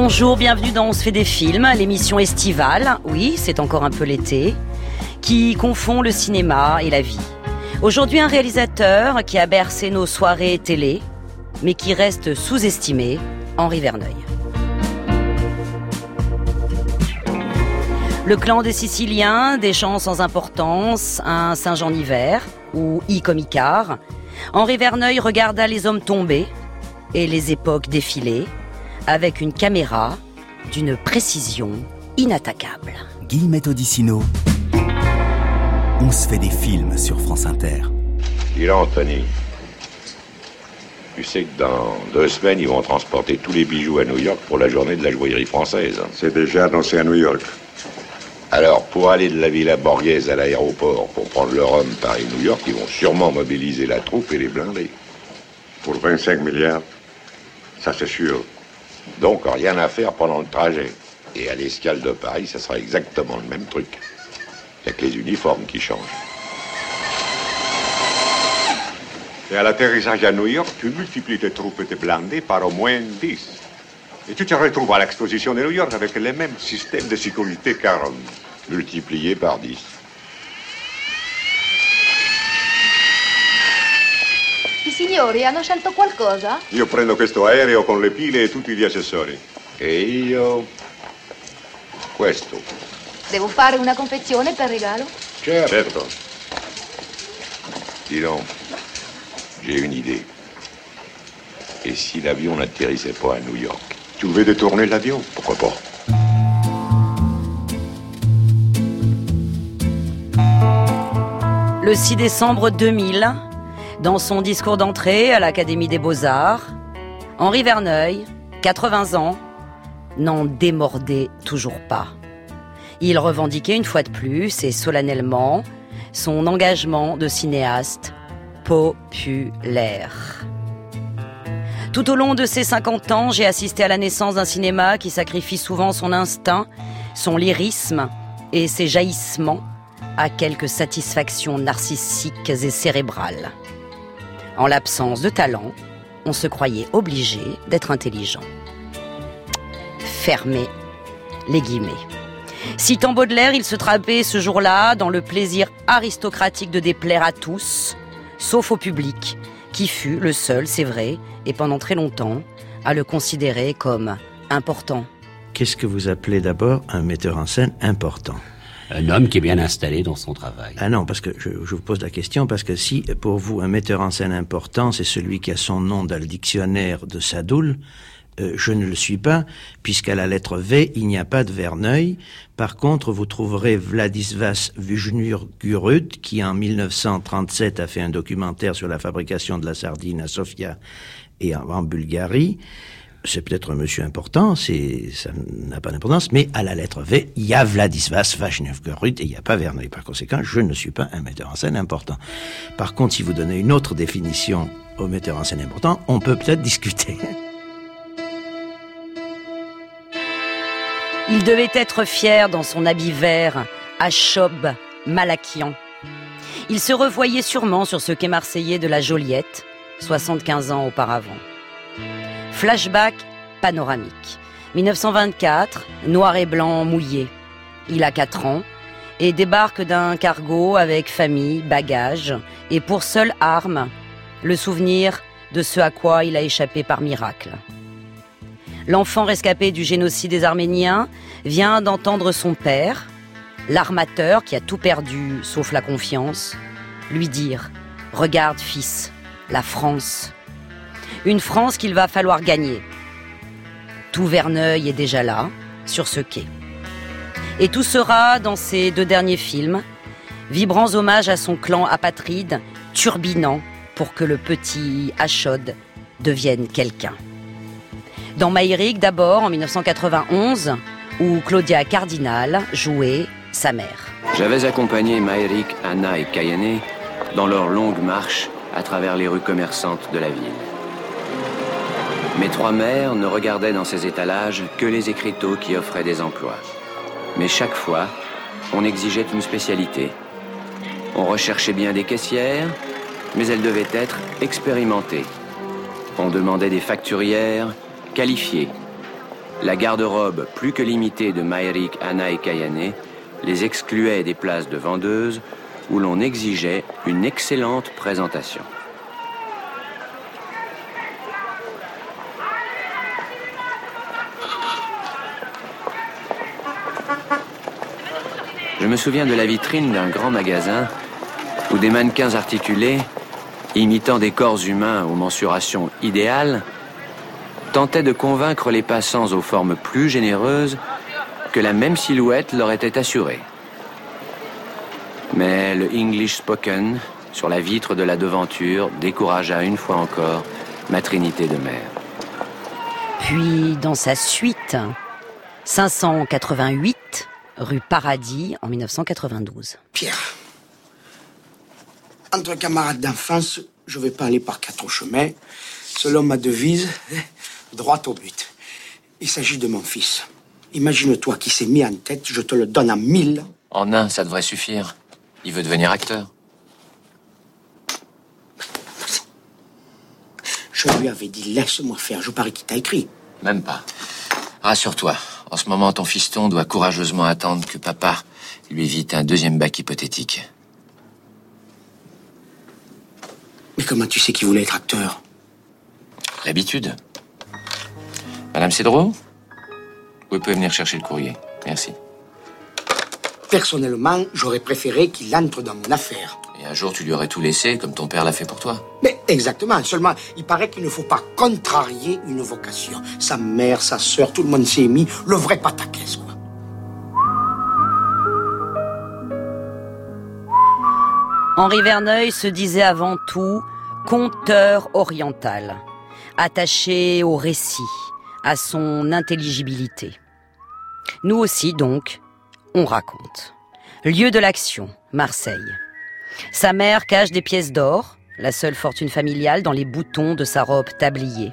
Bonjour, bienvenue dans On se fait des films, l'émission estivale, oui, c'est encore un peu l'été, qui confond le cinéma et la vie. Aujourd'hui, un réalisateur qui a bercé nos soirées télé, mais qui reste sous-estimé, Henri Verneuil. Le clan des Siciliens, des chants sans importance, un Saint-Jean hiver, ou I comme Icare, Henri Verneuil regarda les hommes tomber et les époques défiler avec une caméra d'une précision inattaquable. Guillemette Odissino. On se fait des films sur France Inter. Il Anthony. Tu sais que dans deux semaines, ils vont transporter tous les bijoux à New York pour la journée de la joaillerie française. C'est déjà annoncé à New York. Alors, pour aller de la Villa Borghese à l'aéroport pour prendre le Rhum Paris-New York, ils vont sûrement mobiliser la troupe et les blindés. Pour 25 milliards, ça c'est sûr. Donc, rien à faire pendant le trajet. Et à l'escale de Paris, ça sera exactement le même truc. Il n'y a que les uniformes qui changent. Et à l'atterrissage à New York, tu multiplies tes troupes et tes blindés par au moins 10. Et tu te retrouves à l'exposition de New York avec les mêmes systèmes de sécurité qu'à Multiplié par 10. Signori hanno scelto qualcosa? Io prendo questo aereo con le pile e tutti gli accessori. E io... questo. Devo fare una confezione per regalo? Certo. Certo. Dis donc, j'ai une idée. Et si l'avion n'atterrissait pas à New York? Tu veux détourner l'avion? Pourquoi pas? Le 6 décembre 2000, dans son discours d'entrée à l'Académie des Beaux-Arts, Henri Verneuil, 80 ans, n'en démordait toujours pas. Il revendiquait une fois de plus et solennellement son engagement de cinéaste populaire. Tout au long de ces 50 ans, j'ai assisté à la naissance d'un cinéma qui sacrifie souvent son instinct, son lyrisme et ses jaillissements à quelques satisfactions narcissiques et cérébrales. En l'absence de talent, on se croyait obligé d'être intelligent. Fermez les guillemets. Citant Baudelaire, il se trapait ce jour-là dans le plaisir aristocratique de déplaire à tous, sauf au public, qui fut le seul, c'est vrai, et pendant très longtemps, à le considérer comme important. Qu'est-ce que vous appelez d'abord un metteur en scène important? Un homme qui est bien installé dans son travail. Ah non, parce que je, je vous pose la question, parce que si pour vous un metteur en scène important, c'est celui qui a son nom dans le dictionnaire de Sadoul, euh, je ne le suis pas, puisqu'à la lettre V, il n'y a pas de Verneuil. Par contre, vous trouverez Vladislas Vujnur Gurut, qui en 1937 a fait un documentaire sur la fabrication de la sardine à Sofia et en, en Bulgarie. C'est peut-être un monsieur important, c'est, ça n'a pas d'importance, mais à la lettre V, il y a Vladislas Gurut et il n'y a pas Verneuil. Par conséquent, je ne suis pas un metteur en scène important. Par contre, si vous donnez une autre définition au metteur en scène important, on peut peut-être discuter. Il devait être fier dans son habit vert, à Chob, Malakian. Il se revoyait sûrement sur ce quai marseillais de la Joliette, 75 ans auparavant. Flashback panoramique. 1924, noir et blanc mouillé. Il a 4 ans et débarque d'un cargo avec famille, bagages et pour seule arme, le souvenir de ce à quoi il a échappé par miracle. L'enfant rescapé du génocide des Arméniens vient d'entendre son père, l'armateur qui a tout perdu sauf la confiance, lui dire ⁇ Regarde fils, la France. Une France qu'il va falloir gagner. Tout Verneuil est déjà là, sur ce quai. Et tout sera dans ces deux derniers films, vibrants hommages à son clan apatride, turbinant pour que le petit Achod devienne quelqu'un. Dans Maïrik d'abord en 1991, où Claudia Cardinal jouait sa mère. J'avais accompagné Maërik, Anna et Kayane dans leur longue marche à travers les rues commerçantes de la ville. Mes trois mères ne regardaient dans ces étalages que les écriteaux qui offraient des emplois. Mais chaque fois, on exigeait une spécialité. On recherchait bien des caissières, mais elles devaient être expérimentées. On demandait des facturières qualifiées. la garde-robe plus que limitée de Maïrik, Anna et Kayane les excluait des places de vendeuses où l'on exigeait une excellente présentation. Me souviens de la vitrine d'un grand magasin où des mannequins articulés, imitant des corps humains aux mensurations idéales, tentaient de convaincre les passants aux formes plus généreuses que la même silhouette leur était assurée. Mais le English spoken sur la vitre de la devanture découragea une fois encore ma trinité de mère. Puis, dans sa suite, 588, rue Paradis, en 1992. Pierre, entre camarades d'enfance, je vais pas aller par quatre chemins. Selon ma devise, droit au but. Il s'agit de mon fils. Imagine-toi qui s'est mis en tête, je te le donne à mille. En un, ça devrait suffire. Il veut devenir acteur. Je lui avais dit, laisse-moi faire. Je parie qu'il t'a écrit. Même pas. Rassure-toi. En ce moment, ton fiston doit courageusement attendre que papa lui évite un deuxième bac hypothétique. Mais comment tu sais qu'il voulait être acteur? L'habitude. Madame Cédreau? Vous pouvez venir chercher le courrier. Merci. Personnellement, j'aurais préféré qu'il entre dans mon affaire. Et un jour, tu lui aurais tout laissé, comme ton père l'a fait pour toi. Mais exactement, seulement, il paraît qu'il ne faut pas contrarier une vocation. Sa mère, sa sœur, tout le monde s'est mis, le vrai pataquès, quoi. Henri Verneuil se disait avant tout conteur oriental, attaché au récit, à son intelligibilité. Nous aussi, donc, on raconte. Lieu de l'action, Marseille. Sa mère cache des pièces d'or, la seule fortune familiale, dans les boutons de sa robe tablier.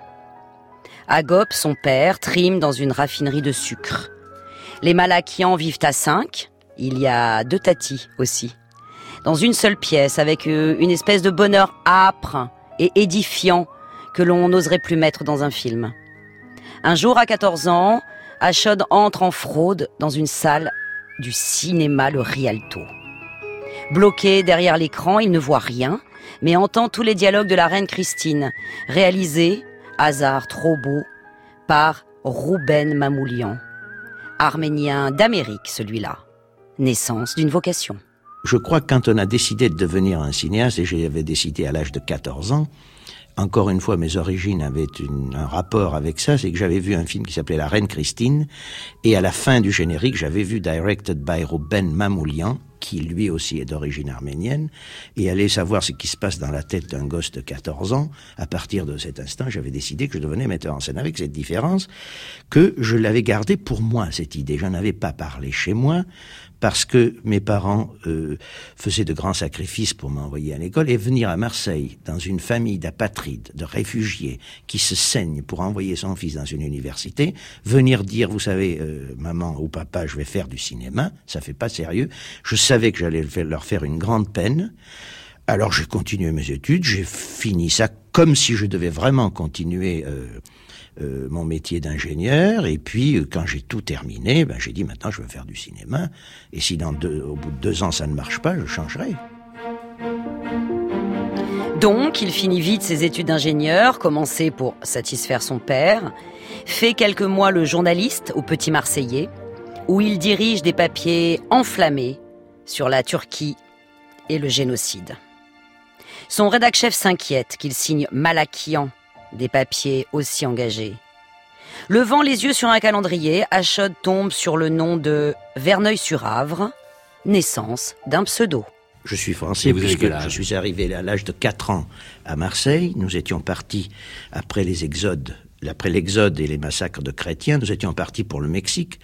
Agop, son père, trime dans une raffinerie de sucre. Les Malakians vivent à cinq. Il y a deux tatis aussi. Dans une seule pièce, avec euh, une espèce de bonheur âpre et édifiant que l'on n'oserait plus mettre dans un film. Un jour, à 14 ans, Achod entre en fraude dans une salle du cinéma Le Rialto. Bloqué derrière l'écran, il ne voit rien, mais entend tous les dialogues de la reine Christine, réalisés, hasard trop beau, par Rouben Mamoulian. Arménien d'Amérique, celui-là. Naissance d'une vocation. Je crois que quand on a décidé de devenir un cinéaste, et j'avais décidé à l'âge de 14 ans, encore une fois, mes origines avaient une, un rapport avec ça, c'est que j'avais vu un film qui s'appelait La Reine Christine, et à la fin du générique, j'avais vu Directed by Ruben Mamoulian, qui lui aussi est d'origine arménienne, et aller savoir ce qui se passe dans la tête d'un gosse de 14 ans, à partir de cet instant, j'avais décidé que je devenais metteur en scène, avec cette différence que je l'avais gardée pour moi, cette idée. J'en avais pas parlé chez moi, parce que mes parents euh, faisaient de grands sacrifices pour m'envoyer à l'école et venir à Marseille dans une famille d'apatrides, de réfugiés qui se saignent pour envoyer son fils dans une université, venir dire vous savez euh, maman ou papa je vais faire du cinéma, ça fait pas sérieux. Je savais que j'allais leur faire une grande peine. Alors j'ai continué mes études, j'ai fini ça comme si je devais vraiment continuer euh, euh, mon métier d'ingénieur. Et puis, euh, quand j'ai tout terminé, ben, j'ai dit maintenant je veux faire du cinéma. Et si dans au bout de deux ans ça ne marche pas, je changerai. Donc, il finit vite ses études d'ingénieur, commencé pour satisfaire son père, fait quelques mois le journaliste au Petit Marseillais, où il dirige des papiers enflammés sur la Turquie et le génocide. Son rédac-chef s'inquiète qu'il signe Malakian des papiers aussi engagés. Levant les yeux sur un calendrier, Achod tombe sur le nom de Verneuil-sur-Avre, naissance d'un pseudo. Je suis français puisque je suis arrivé à l'âge de 4 ans à Marseille. Nous étions partis après les exodes, après l'exode et les massacres de chrétiens, nous étions partis pour le Mexique.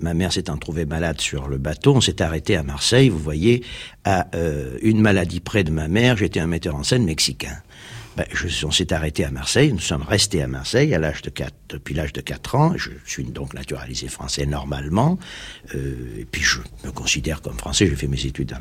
Ma mère s'étant trouvée malade sur le bateau, on s'est arrêté à Marseille, vous voyez, à euh, une maladie près de ma mère, j'étais un metteur en scène mexicain. Ben, je, on s'est arrêté à Marseille, nous sommes restés à Marseille à l'âge de 4, depuis l'âge de 4 ans. Je suis donc naturalisé français normalement. Euh, et puis je me considère comme français, j'ai fait mes études, dans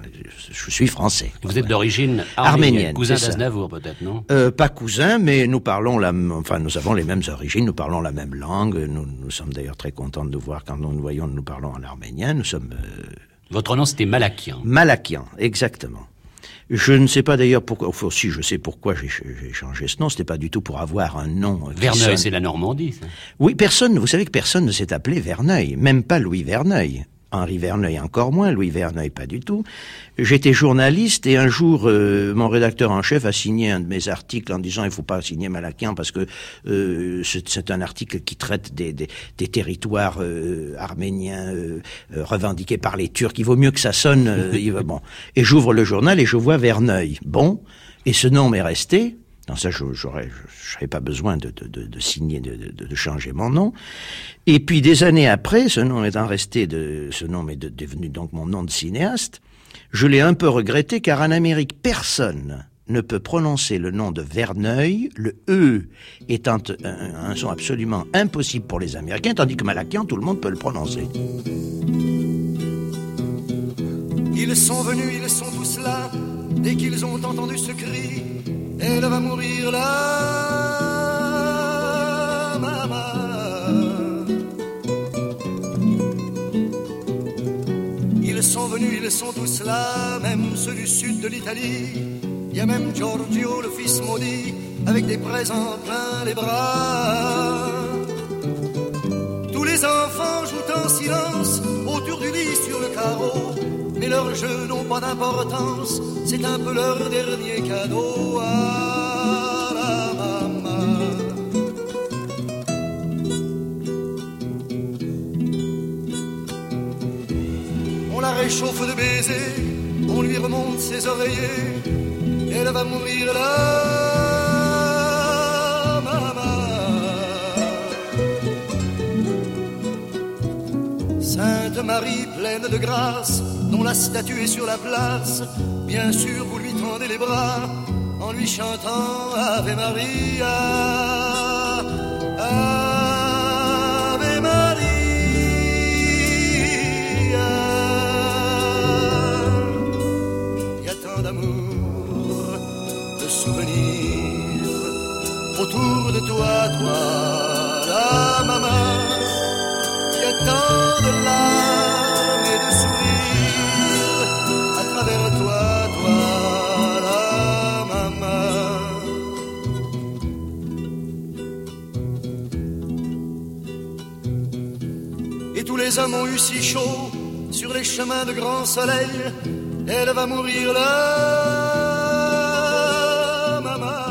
je suis français. Vous êtes d'origine arménienne, cousin d'Aznavour peut-être, non? Euh, Pas cousin, mais nous parlons la, enfin nous avons les mêmes origines, nous parlons la même langue. Nous, nous sommes d'ailleurs très contents de voir quand nous nous voyons, nous parlons en arménien. Nous sommes. Euh, Votre nom c'était Malakian. Malakian, exactement. Je ne sais pas d'ailleurs pourquoi, enfin, si je sais pourquoi j'ai changé ce nom, c'était pas du tout pour avoir un nom. Verneuil, c'est la Normandie, ça. Oui, personne, vous savez que personne ne s'est appelé Verneuil, même pas Louis Verneuil. Henri Verneuil encore moins, Louis Verneuil pas du tout. J'étais journaliste et un jour, euh, mon rédacteur en chef a signé un de mes articles en disant il faut pas signer Malakian parce que euh, c'est un article qui traite des, des, territoires euh, arméniens revendiqués par les Turcs. Il vaut mieux que ça sonne. il va, bon. Et j'ouvre le journal et je vois Verneuil. Bon, et ce nom m'est resté. Non, ça, je n'avais pas besoin de signer, de, changer mon nom. Et puis des années après, ce nom étant resté, de, ce nom est devenu donc mon nom de cinéaste, je l'ai un peu regretté car en Amérique, personne ne peut prononcer le nom de Verneuil, le E étant un, son absolument impossible pour les Américains, tandis que Malakian, tout le monde peut le prononcer. Ils sont venus, ils sont tous là, dès qu'ils ont entendu ce cri, elle va mourir là, maman. Ils sont venus, ils sont tous là, même ceux du sud de l'Italie. Il y a même Giorgio, le fils maudit, avec des présents plein les bras. Tous les enfants jouent en silence autour du lit sur le carreau mais leurs jeux n'ont pas d'importance, c'est un peu leur dernier cadeau à la maman. On la réchauffe de baisers, on lui remonte ses oreillers, elle va mourir là. Sainte Marie pleine de grâce, dont la statue est sur la place. Bien sûr, vous lui tendez les bras en lui chantant Ave Maria. Ave Maria. Il y a tant d'amour, de souvenirs autour de toi, toi, la maman. Il y a tant de larmes les hommes ont eu si chaud sur les chemins de grand soleil. Elle va mourir là, maman.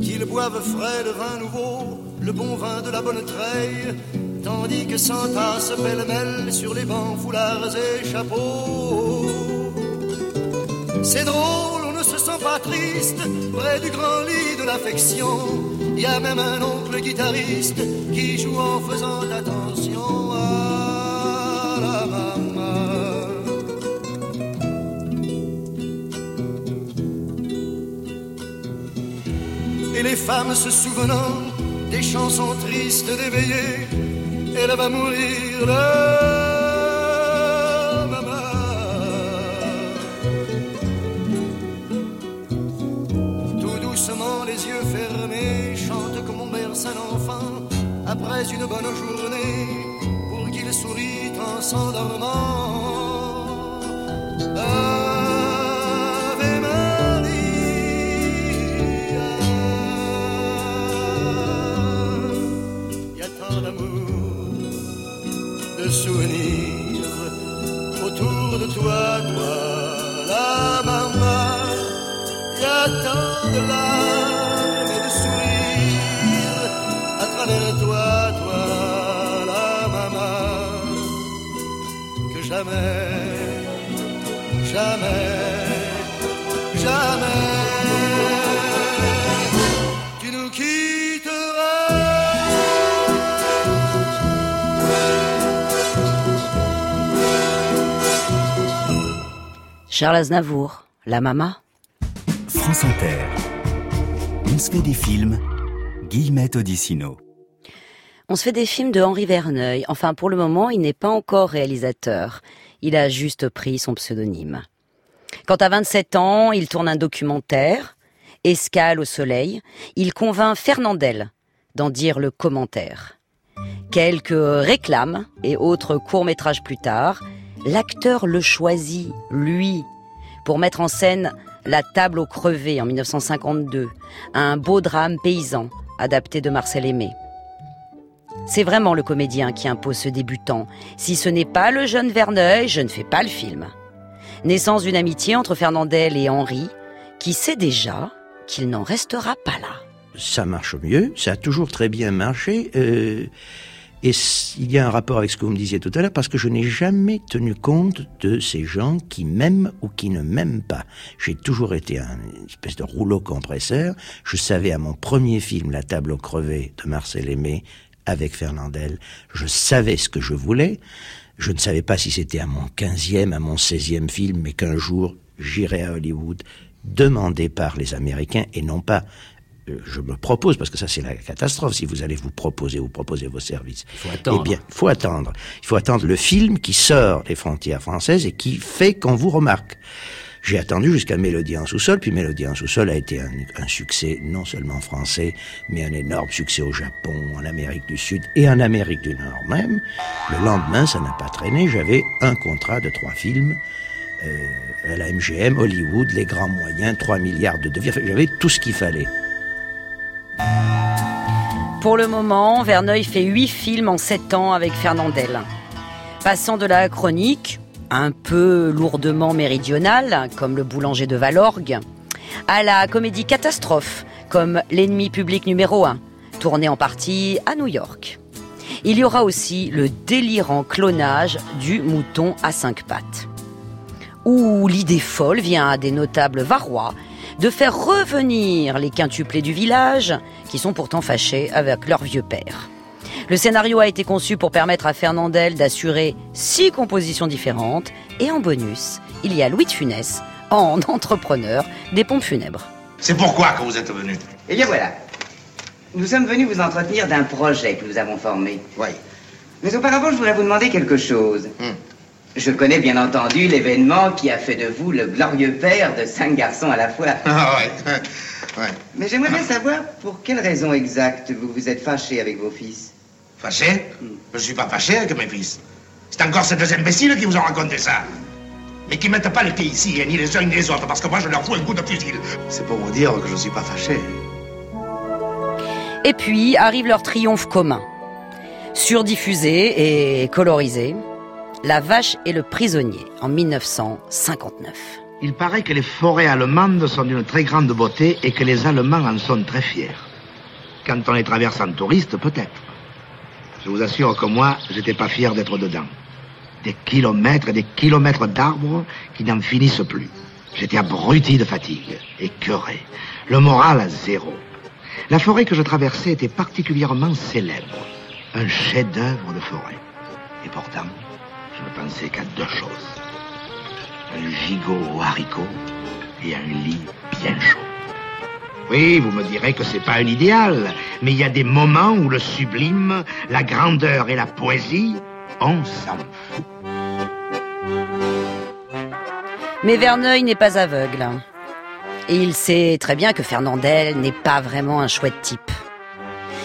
Qu'ils boivent frais le vin nouveau, le bon vin de la bonne treille, tandis que s'entassent pêle-mêle sur les bancs, foulards et chapeaux. C'est drôle, on ne se sent pas triste près du grand lit de l'affection. Y a même un oncle guitariste qui joue en faisant attention à la maman. Et les femmes se souvenant des chansons tristes d'éveillé, elle va mourir un enfant après une bonne journée pour qu'il sourit en s'endormant. Charles Aznavour, La Mama. France Inter. On se fait des films. Guillemette Odissino. On se fait des films de Henri Verneuil. Enfin, pour le moment, il n'est pas encore réalisateur. Il a juste pris son pseudonyme. Quand à 27 ans, il tourne un documentaire, Escale au soleil, il convainc Fernandel d'en dire le commentaire. Quelques réclames et autres courts-métrages plus tard, l'acteur le choisit, lui, pour mettre en scène La table au crevé en 1952, un beau drame paysan adapté de Marcel Aimé. C'est vraiment le comédien qui impose ce débutant. Si ce n'est pas le jeune Verneuil, je ne fais pas le film. Naissance d'une amitié entre Fernandel et Henri, qui sait déjà qu'il n'en restera pas là. Ça marche mieux, ça a toujours très bien marché. Euh, et il y a un rapport avec ce que vous me disiez tout à l'heure, parce que je n'ai jamais tenu compte de ces gens qui m'aiment ou qui ne m'aiment pas. J'ai toujours été un espèce de rouleau compresseur. Je savais à mon premier film, La table au crevé de Marcel Aimé, avec Fernandel, je savais ce que je voulais. Je ne savais pas si c'était à mon quinzième, à mon seizième film, mais qu'un jour, j'irai à Hollywood, demandé par les Américains et non pas je me propose, parce que ça c'est la catastrophe, si vous allez vous proposer, vous proposer vos services. Il faut attendre. Eh bien, il faut attendre. Il faut attendre le film qui sort des frontières françaises et qui fait qu'on vous remarque. J'ai attendu jusqu'à Mélodie en sous-sol, puis Mélodie en sous-sol a été un, un, succès non seulement français, mais un énorme succès au Japon, en Amérique du Sud et en Amérique du Nord même. Le lendemain, ça n'a pas traîné, j'avais un contrat de trois films euh, à la MGM, Hollywood, les grands moyens, 3 milliards de devis, j'avais tout ce qu'il fallait. Pour le moment, Verneuil fait huit films en sept ans avec Fernandel. Passant de la chronique, un peu lourdement méridionale, comme Le boulanger de Valorgue, à la comédie catastrophe, comme L'ennemi public numéro 1, tourné en partie à New York. Il y aura aussi le délirant clonage du mouton à cinq pattes. Où l'idée folle vient à des notables varois de faire revenir les quintuplés du village, qui sont pourtant fâchés avec leur vieux père. Le scénario a été conçu pour permettre à Fernandel d'assurer six compositions différentes, et en bonus, il y a Louis de Funès, en entrepreneur des pompes funèbres. C'est pourquoi que vous êtes venu Eh bien voilà. Nous sommes venus vous entretenir d'un projet que nous avons formé. Oui. Mais auparavant, je voudrais vous demander quelque chose. Hmm. Je connais bien entendu l'événement qui a fait de vous le glorieux père de cinq garçons à la fois. Ah ouais. ouais. Mais j'aimerais bien savoir pour quelle raison exacte vous vous êtes fâché avec vos fils. Fâché? Je ne suis pas fâché avec mes fils. C'est encore ces deux imbéciles qui vous ont raconté ça. Mais qui mettent pas les pieds ici, et ni les uns ni les autres, parce que moi je leur fous un coup de fusil. C'est pour vous dire que je ne suis pas fâché. Et puis arrive leur triomphe commun. Surdiffusé et colorisé. La vache et le prisonnier en 1959. Il paraît que les forêts allemandes sont d'une très grande beauté et que les Allemands en sont très fiers. Quand on les traverse en touriste, peut-être. Je vous assure que moi, j'étais pas fier d'être dedans. Des kilomètres et des kilomètres d'arbres qui n'en finissent plus. J'étais abruti de fatigue, écœuré, le moral à zéro. La forêt que je traversais était particulièrement célèbre, un chef-d'œuvre de forêt. Et pourtant, je ne pensais qu'à deux choses. Un gigot aux haricots et un lit bien chaud. Oui, vous me direz que c'est pas un idéal, mais il y a des moments où le sublime, la grandeur et la poésie, on s'en fout. Mais Verneuil n'est pas aveugle. Et il sait très bien que Fernandel n'est pas vraiment un chouette type.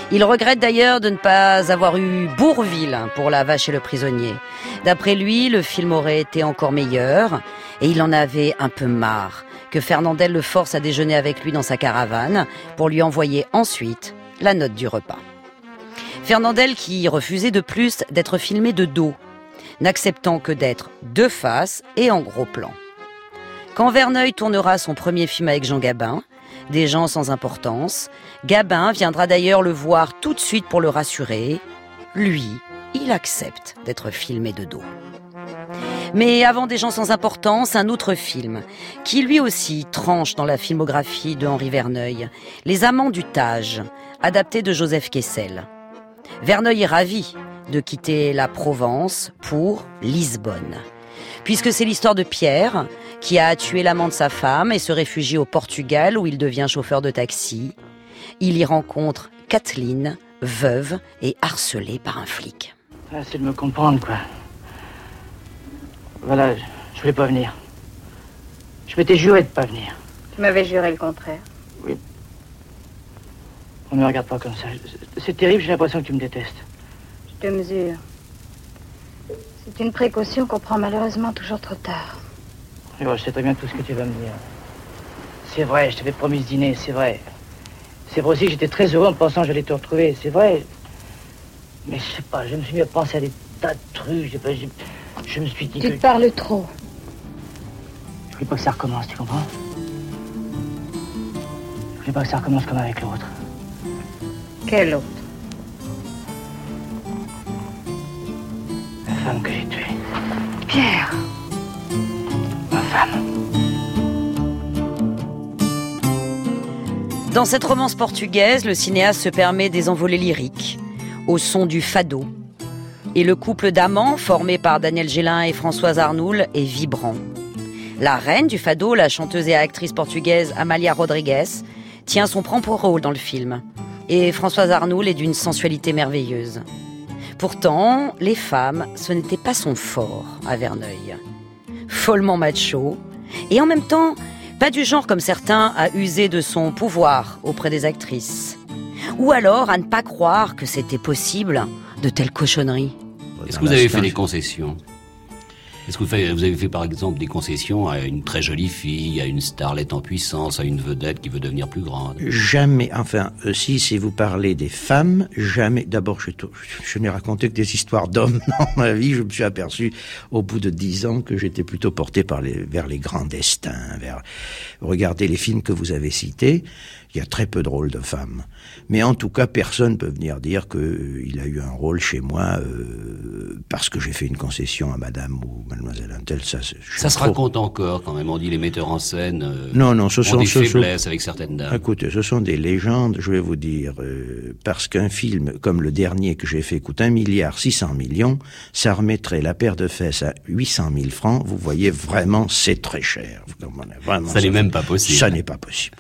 Il regrette d'ailleurs de ne pas avoir eu Bourville pour La vache et le prisonnier. D'après lui, le film aurait été encore meilleur et il en avait un peu marre que Fernandel le force à déjeuner avec lui dans sa caravane pour lui envoyer ensuite la note du repas. Fernandel qui refusait de plus d'être filmé de dos, n'acceptant que d'être de face et en gros plan. Quand Verneuil tournera son premier film avec Jean Gabin, Des gens sans importance, Gabin viendra d'ailleurs le voir tout de suite pour le rassurer. Lui, il accepte d'être filmé de dos. Mais avant Des gens sans importance, un autre film, qui lui aussi tranche dans la filmographie de Henri Verneuil, Les Amants du Tage, adapté de Joseph Kessel. Verneuil est ravi de quitter la Provence pour Lisbonne. puisque c'est l'histoire de Pierre, qui a tué l'amant de sa femme et se réfugie au Portugal où il devient chauffeur de taxi. Il y rencontre Kathleen, veuve et harcelée par un flic. Ah, c'est de me comprendre, quoi. Voilà, je voulais pas venir. Je m'étais juré de pas venir. Tu m'avais juré le contraire. Oui. On ne me regarde pas comme ça. C'est terrible, j'ai l'impression que tu me détestes. Je te mesure. C'est une précaution qu'on prend malheureusement toujours trop tard. je sais très bien tout ce que tu vas me dire. C'est vrai, je t'avais promis ce dîner, c'est vrai. C'est vrai aussi que j'étais très heureux en pensant que j'allais te retrouver, c'est vrai. Mais je sais pas, je me suis mis à penser à des tas de trucs, je, je, je me suis dit tu que... parles trop. Je voulais pas que ça recommence, tu comprends? Je voulais pas que ça recommence comme avec l'autre. Quel autre? La femme que j'ai tuée. Pierre Ma femme. Dans cette romance portugaise, le cinéaste se permet des envolées lyriques, au son du fado. Et le couple d'amants, formé par Daniel Gélin et Françoise Arnoul, est vibrant. La reine du fado, la chanteuse et actrice portugaise Amalia Rodrigues, tient son propre rôle dans le film et Françoise Arnoul est d'une sensualité merveilleuse. Pourtant, les femmes, ce n'était pas son fort à Verneuil. Follement macho, et en même temps, pas du genre comme certains à user de son pouvoir auprès des actrices. Ou alors à ne pas croire que c'était possible de telles cochonneries. Est-ce que vous avez fait des concessions? Est-ce que vous, avez fait par exemple des concessions à une très jolie fille, à une starlette en puissance, à une vedette qui veut devenir plus grande? Jamais. Enfin, euh, si, si vous parlez des femmes, jamais. D'abord, je, n'ai raconté que des histoires d'hommes dans ma vie. Je me suis aperçu au bout de dix ans que j'étais plutôt porté par les, vers les grands destins. Vers regardez les films que vous avez cités. Il y a très peu de rôles de femmes. Mais en tout cas, personne ne peut venir dire qu'il euh, a eu un rôle chez moi euh, parce que j'ai fait une concession à madame ou mademoiselle Antel. Ça, ça se raconte encore quand même. On dit les metteurs en scène euh, non, non, ce sont, des ce faiblesses avec certaines dames. Écoutez, ce sont des légendes, je vais vous dire. Euh, parce qu'un film comme le dernier que j'ai fait coûte un milliard 600 millions, ça remettrait la paire de fesses à 800 000 francs. Vous voyez, vraiment, c'est très cher. Vraiment, ça n'est même pas possible. Ça n'est pas possible.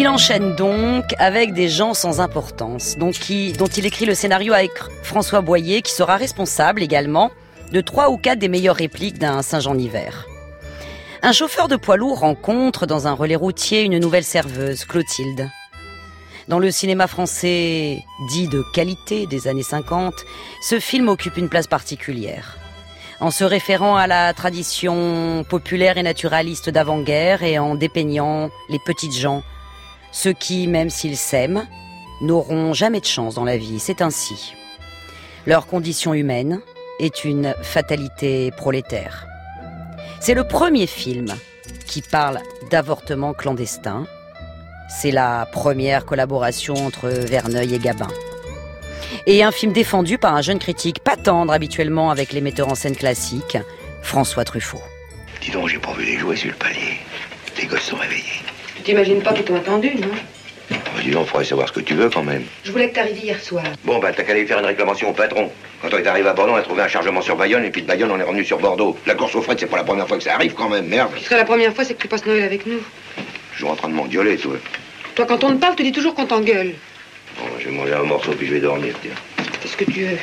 Il enchaîne donc avec des gens sans importance, dont il écrit le scénario avec François Boyer, qui sera responsable également de trois ou quatre des meilleures répliques d'un Saint-Jean-Hiver. Un chauffeur de poids lourd rencontre dans un relais routier une nouvelle serveuse, Clotilde. Dans le cinéma français dit de qualité des années 50, ce film occupe une place particulière. En se référant à la tradition populaire et naturaliste d'avant-guerre et en dépeignant les petites gens ceux qui, même s'ils s'aiment, n'auront jamais de chance dans la vie, c'est ainsi. Leur condition humaine est une fatalité prolétaire. C'est le premier film qui parle d'avortement clandestin. C'est la première collaboration entre Verneuil et Gabin. Et un film défendu par un jeune critique pas tendre habituellement avec les metteurs en scène classiques, François Truffaut. Dis donc, j'ai pas vu les jouets sur le palier. Les gosses sont réveillés. T'imagines pas qu'ils t'ont attendu, non bah, dis donc, faudrait savoir ce que tu veux quand même. Je voulais que t'arrives hier soir. Bon, bah, t'as qu'à aller faire une réclamation au patron. Quand on est arrivé à Bordeaux, on a trouvé un chargement sur Bayonne, et puis de Bayonne, on est revenu sur Bordeaux. La course aux frais, c'est pas la première fois que ça arrive quand même, merde. Ce serait la première fois, c'est que tu passes Noël avec nous. Suis en train de m'engueuler, toi. Toi, quand on te parle, tu dis toujours qu'on t'engueule. Bon, je vais manger un morceau, puis je vais dormir, tiens. Fais ce que tu veux.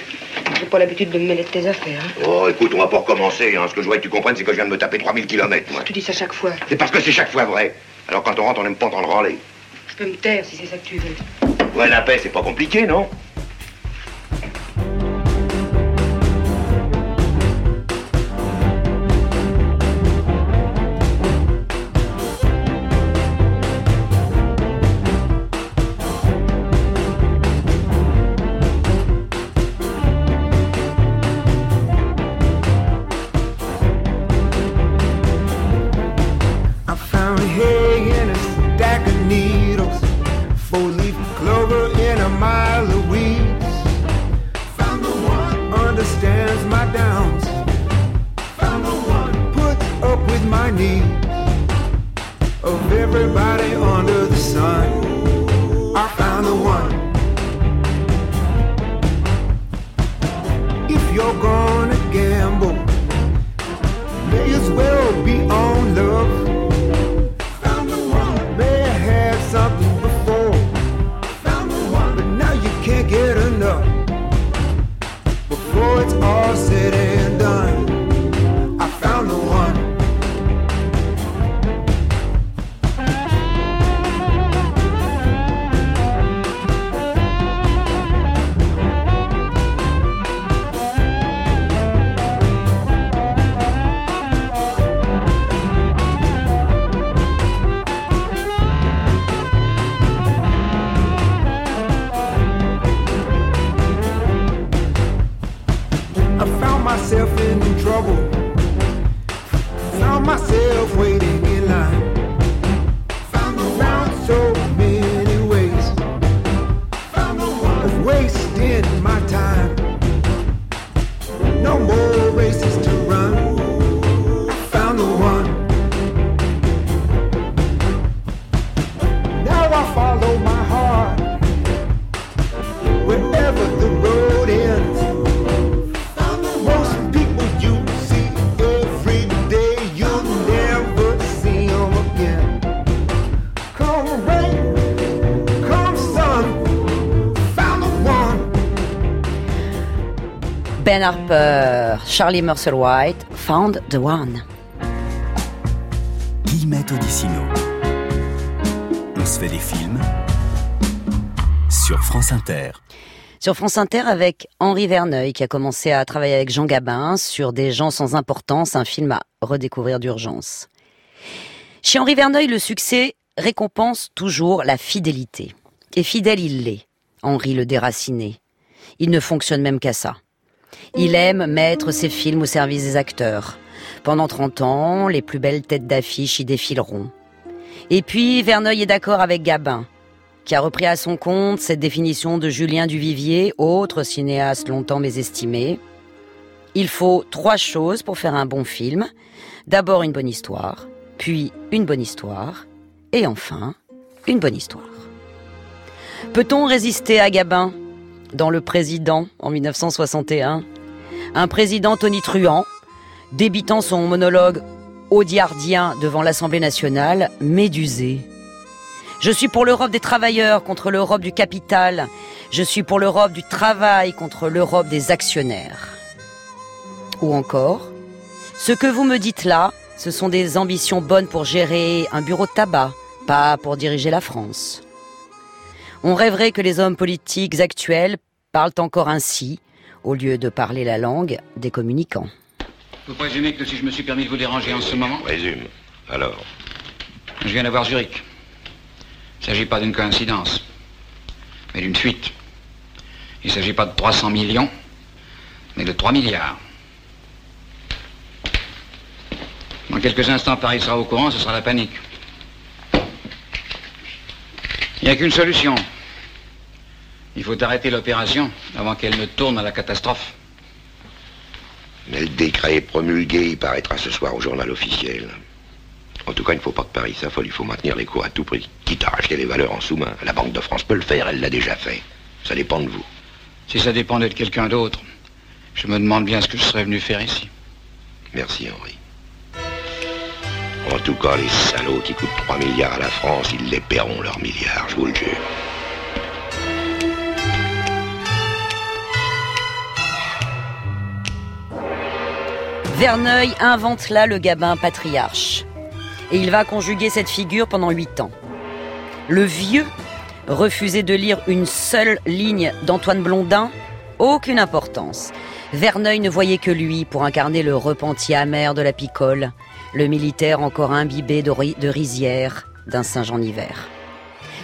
J'ai pas l'habitude de me mêler de tes affaires. Hein. Oh, écoute, on va pas recommencer. Hein. Ce que je vois que tu comprennes, c'est que je viens de me taper 3000 km, moi. Tu dis ça chaque fois. C'est parce que c'est chaque fois vrai. Alors quand on rentre, on aime pas entendre râler. Je peux me taire si c'est ça que tu veux. Ouais, la paix, c'est pas compliqué, non? needles, four leaf clover in a mile of weeds. Found the one understands my downs. Found the one puts up with my needs. Of everybody under the sun, I found the one. If you're gonna gamble, may as well be on love. querer. Harper, Charlie Mercer White, Found the One. Guillemette Odissino. On se fait des films sur France Inter. Sur France Inter avec Henri Verneuil qui a commencé à travailler avec Jean Gabin sur Des gens sans importance, un film à redécouvrir d'urgence. Chez Henri Verneuil, le succès récompense toujours la fidélité. Et fidèle il l'est, Henri le déraciné. Il ne fonctionne même qu'à ça. Il aime mettre ses films au service des acteurs. Pendant 30 ans, les plus belles têtes d'affiche y défileront. Et puis, Verneuil est d'accord avec Gabin, qui a repris à son compte cette définition de Julien Duvivier, autre cinéaste longtemps mésestimé. Il faut trois choses pour faire un bon film. D'abord une bonne histoire, puis une bonne histoire, et enfin une bonne histoire. Peut-on résister à Gabin? Dans Le Président en 1961 Un président tonitruant, débitant son monologue audiardien devant l'Assemblée nationale, médusé. Je suis pour l'Europe des travailleurs contre l'Europe du capital. Je suis pour l'Europe du travail contre l'Europe des actionnaires. Ou encore, ce que vous me dites là, ce sont des ambitions bonnes pour gérer un bureau de tabac, pas pour diriger la France. On rêverait que les hommes politiques actuels parlent encore ainsi, au lieu de parler la langue des communicants. Vous présumez que si je me suis permis de vous déranger en ce moment Résume. Alors Je viens d'avoir Zurich. Il ne s'agit pas d'une coïncidence, mais d'une fuite. Il ne s'agit pas de 300 millions, mais de 3 milliards. Dans quelques instants, Paris sera au courant, ce sera la panique. Il n'y a qu'une solution. Il faut arrêter l'opération avant qu'elle ne tourne à la catastrophe. Mais le décret est promulgué, il paraîtra ce soir au journal officiel. En tout cas, il ne faut pas que Paris s'affole, il faut maintenir les cours à tout prix. Quitte à racheter les valeurs en sous-main. La Banque de France peut le faire, elle l'a déjà fait. Ça dépend de vous. Si ça dépendait de quelqu'un d'autre, je me demande bien ce que je serais venu faire ici. Merci, Henri. En tout cas, les salauds qui coûtent 3 milliards à la France, ils les paieront leurs milliards, je vous le jure. Verneuil invente là le Gabin patriarche. Et il va conjuguer cette figure pendant huit ans. Le vieux refusait de lire une seule ligne d'Antoine Blondin, aucune importance. Verneuil ne voyait que lui pour incarner le repenti amer de la picole, le militaire encore imbibé de, ri- de rizière d'un Saint-Jean hiver.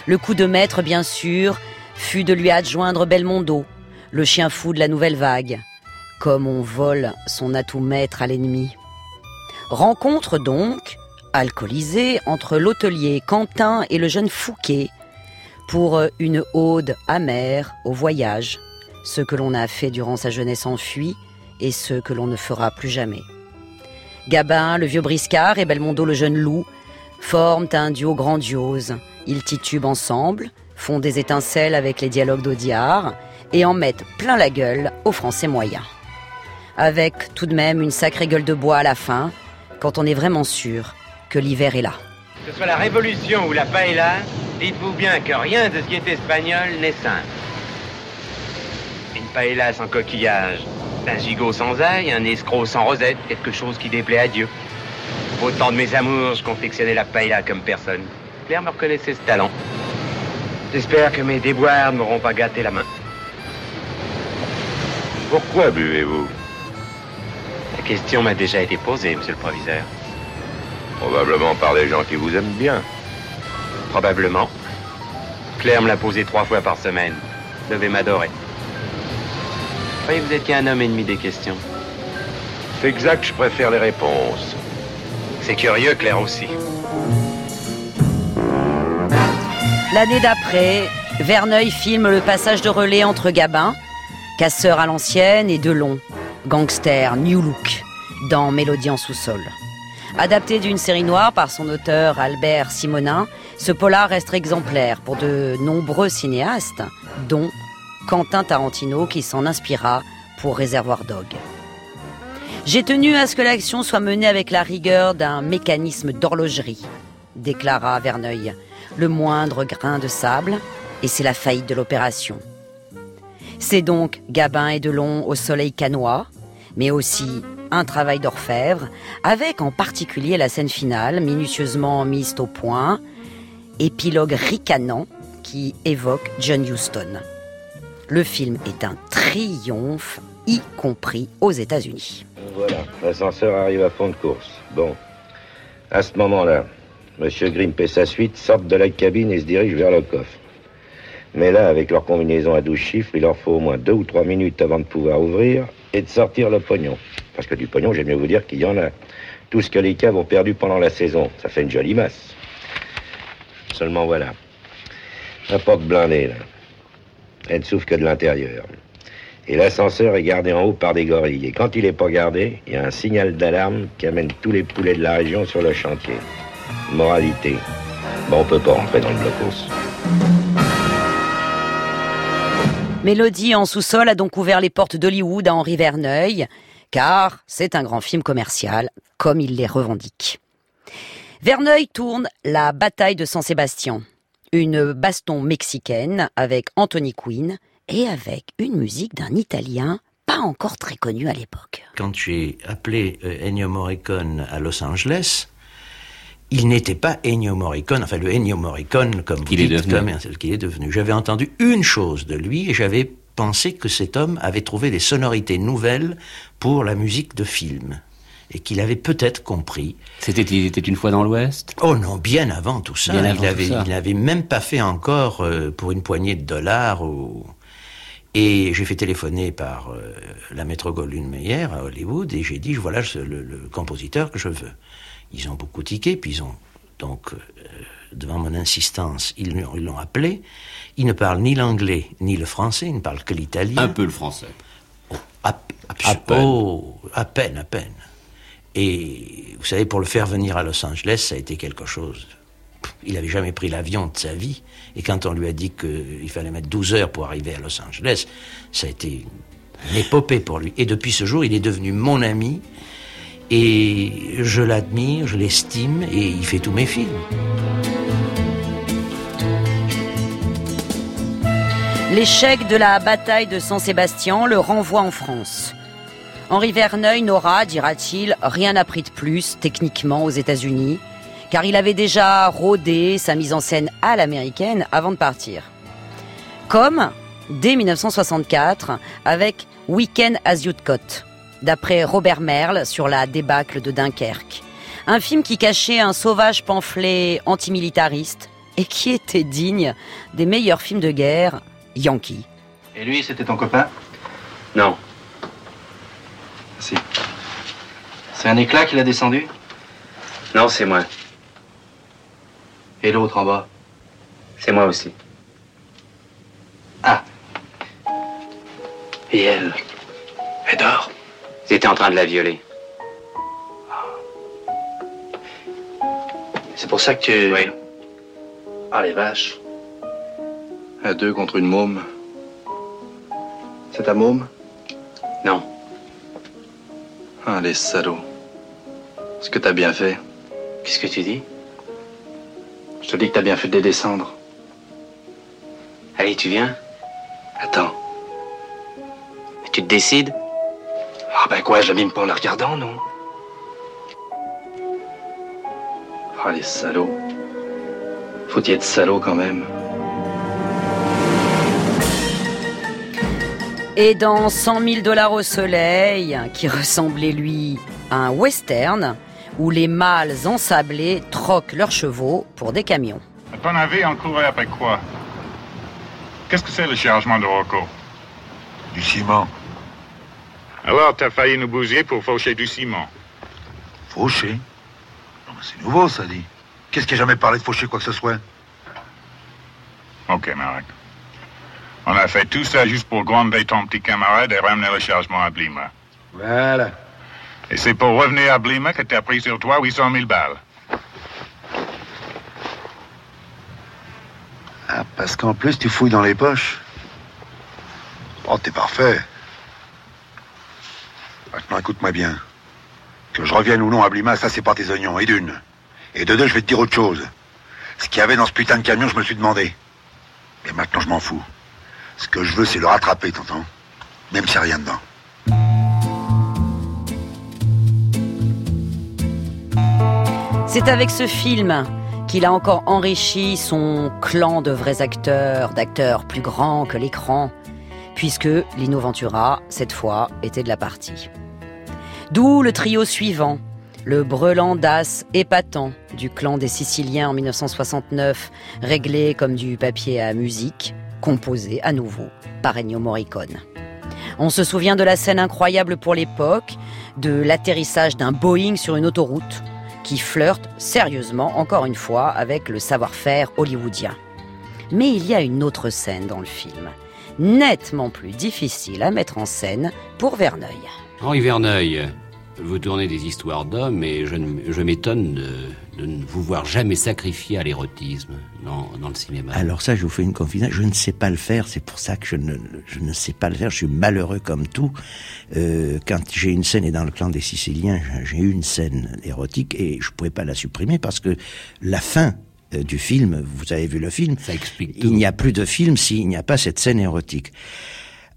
Le coup de maître, bien sûr, fut de lui adjoindre Belmondo, le chien fou de la nouvelle vague, comme on vole son atout maître à l'ennemi. Rencontre donc, alcoolisée, entre l'hôtelier Quentin et le jeune Fouquet, pour une ode amère au voyage, ce que l'on a fait durant sa jeunesse enfuie et ce que l'on ne fera plus jamais. Gabin, le vieux briscard, et Belmondo, le jeune loup, forment un duo grandiose. Ils titubent ensemble, font des étincelles avec les dialogues d'Audiard et en mettent plein la gueule aux Français moyens. Avec tout de même une sacrée gueule de bois à la fin, quand on est vraiment sûr que l'hiver est là. Que ce soit la révolution ou la paella, dites-vous bien que rien de ce qui est espagnol n'est simple. Une paella sans coquillage, un gigot sans ail, un escroc sans rosette, quelque chose qui déplaît à Dieu. Au temps de mes amours, je confectionnais la paella comme personne. Claire me reconnaissait ce talent. J'espère que mes déboires ne m'auront pas gâté la main. Pourquoi buvez-vous? La question m'a déjà été posée, monsieur le proviseur. Probablement par des gens qui vous aiment bien. Probablement. Claire me l'a posée trois fois par semaine. Devait m'adorer. Voyez, vous êtes qu'un homme ennemi des questions? C'est exact, je préfère les réponses. C'est curieux, Claire aussi. L'année d'après, Verneuil filme le passage de relais entre Gabin, casseur à l'ancienne, et Delon, gangster New Look, dans Mélodie en sous-sol. Adapté d'une série noire par son auteur Albert Simonin, ce polar reste exemplaire pour de nombreux cinéastes, dont Quentin Tarantino qui s'en inspira pour Réservoir Dog. J'ai tenu à ce que l'action soit menée avec la rigueur d'un mécanisme d'horlogerie, déclara Verneuil, le moindre grain de sable, et c'est la faillite de l'opération. C'est donc Gabin et Delon au soleil canois, mais aussi un travail d'orfèvre, avec en particulier la scène finale, minutieusement mise au point, épilogue ricanant qui évoque John Huston. Le film est un triomphe, y compris aux États-Unis. Voilà, l'ascenseur arrive à fond de course. Bon, à ce moment-là, Monsieur Grimp et sa suite sortent de la cabine et se dirigent vers le coffre. Mais là, avec leur combinaison à 12 chiffres, il leur faut au moins deux ou trois minutes avant de pouvoir ouvrir et de sortir le pognon. Parce que du pognon, j'aime mieux vous dire qu'il y en a. Tout ce que les caves ont perdu pendant la saison, ça fait une jolie masse. Seulement voilà. La porte blindée, là. Elle ne s'ouvre que de l'intérieur. Et l'ascenseur est gardé en haut par des gorilles. Et quand il n'est pas gardé, il y a un signal d'alarme qui amène tous les poulets de la région sur le chantier. Moralité. Bon, on peut pas rentrer dans le blocos. Mélodie en sous-sol a donc ouvert les portes d'Hollywood à Henri Verneuil, car c'est un grand film commercial, comme il les revendique. Verneuil tourne La bataille de San Sébastien, une baston mexicaine avec Anthony Quinn et avec une musique d'un Italien pas encore très connu à l'époque. Quand j'ai appelé euh, Ennio Morricone à Los Angeles, il n'était pas Ennio Morricone, enfin le Ennio Morricone comme Qu'il est devenu. qu'il est devenu. J'avais entendu une chose de lui et j'avais pensé que cet homme avait trouvé des sonorités nouvelles pour la musique de film et qu'il avait peut-être compris. C'était il était une fois dans l'Ouest? Oh non, bien avant tout ça. Bien il tout avait, ça. il n'avait même pas fait encore euh, pour une poignée de dollars. Ou... Et j'ai fait téléphoner par euh, la métro Goldwyn Mayer à Hollywood et j'ai dit voilà le compositeur que je veux. Ils ont beaucoup tiqué, puis ils ont donc euh, devant mon insistance, ils l'ont- appelé. Il ne parle ni l'anglais ni le français, il ne parle que l'italien. Un peu le français. À, À peine. Oh, à peine, à peine. Et vous savez, pour le faire venir à Los Angeles, ça a été quelque chose. Il n'avait jamais pris l'avion de sa vie. Et quand on lui a dit qu'il fallait mettre 12 heures pour arriver à Los Angeles, ça a été une épopée pour lui. Et depuis ce jour, il est devenu mon ami. Et je l'admire, je l'estime, et il fait tous mes films. L'échec de la bataille de San Sébastien le renvoie en France. Henri Verneuil n'aura, dira-t-il, rien appris de plus techniquement aux États-Unis, car il avait déjà rodé sa mise en scène à l'américaine avant de partir. Comme dès 1964 avec Weekend as You'd Cut, d'après Robert Merle sur la débâcle de Dunkerque. Un film qui cachait un sauvage pamphlet antimilitariste et qui était digne des meilleurs films de guerre Yankee. Et lui, c'était ton copain? Non. Si. C'est un éclat qu'il a descendu? Non, c'est moi. Et l'autre en bas? C'est moi aussi. Ah. Et elle? Elle dort? J'étais en train de la violer. C'est pour ça que tu... Oui. Ah, les vaches. À deux contre une môme. C'est ta môme? Non. Ah, les salauds. Ce que t'as bien fait? Qu'est-ce que tu dis? Je te dis que t'as bien fait de les descendre. Allez, tu viens Attends. Tu te décides? Ah ben quoi, je pas en la regardant, non Ah les salauds. Faut y être salaud quand même. Et dans 100 000 dollars au soleil, qui ressemblait lui à un western, où les mâles ensablés troquent leurs chevaux pour des camions. À ton avis, on courait après quoi? Qu'est-ce que c'est le chargement de Rocco? Du ciment. Alors, t'as failli nous bousiller pour faucher du ciment. Faucher Non, mais c'est nouveau, ça dit. Qu'est-ce qui a jamais parlé de faucher quoi que ce soit Ok, Marek. On a fait tout ça juste pour gronder ton petit camarade et ramener le chargement à Blima. Voilà. Et c'est pour revenir à Blima que t'as pris sur toi 800 000 balles. Ah, parce qu'en plus, tu fouilles dans les poches. Oh, t'es parfait. Maintenant, écoute-moi bien. Que je revienne ou non à Blima, ça, c'est pas tes oignons. Et d'une. Et de deux, je vais te dire autre chose. Ce qu'il y avait dans ce putain de camion, je me suis demandé. Et maintenant, je m'en fous. Ce que je veux, c'est le rattraper, t'entends Même s'il n'y a rien dedans. C'est avec ce film qu'il a encore enrichi son clan de vrais acteurs, d'acteurs plus grands que l'écran, puisque Lino Ventura, cette fois, était de la partie. D'où le trio suivant, le brelan d'as épatant du clan des Siciliens en 1969, réglé comme du papier à musique, composé à nouveau par Ennio Morricone. On se souvient de la scène incroyable pour l'époque, de l'atterrissage d'un Boeing sur une autoroute, qui flirte sérieusement, encore une fois, avec le savoir-faire hollywoodien. Mais il y a une autre scène dans le film, nettement plus difficile à mettre en scène pour Verneuil. Henri Verneuil, vous tournez des histoires d'hommes et je, ne- je m'étonne de, de ne vous voir jamais sacrifié à l'érotisme dans, dans le cinéma. Alors ça, je vous fais une confidence, je ne sais pas le faire, c'est pour ça que je ne, je ne sais pas le faire, je suis malheureux comme tout. Euh, quand j'ai une scène, et dans le clan des Siciliens, j'ai eu une scène érotique et je pouvais pas la supprimer parce que la fin euh, du film, vous avez vu le film, Ça explique il n'y a plus de film s'il n'y a pas cette scène érotique.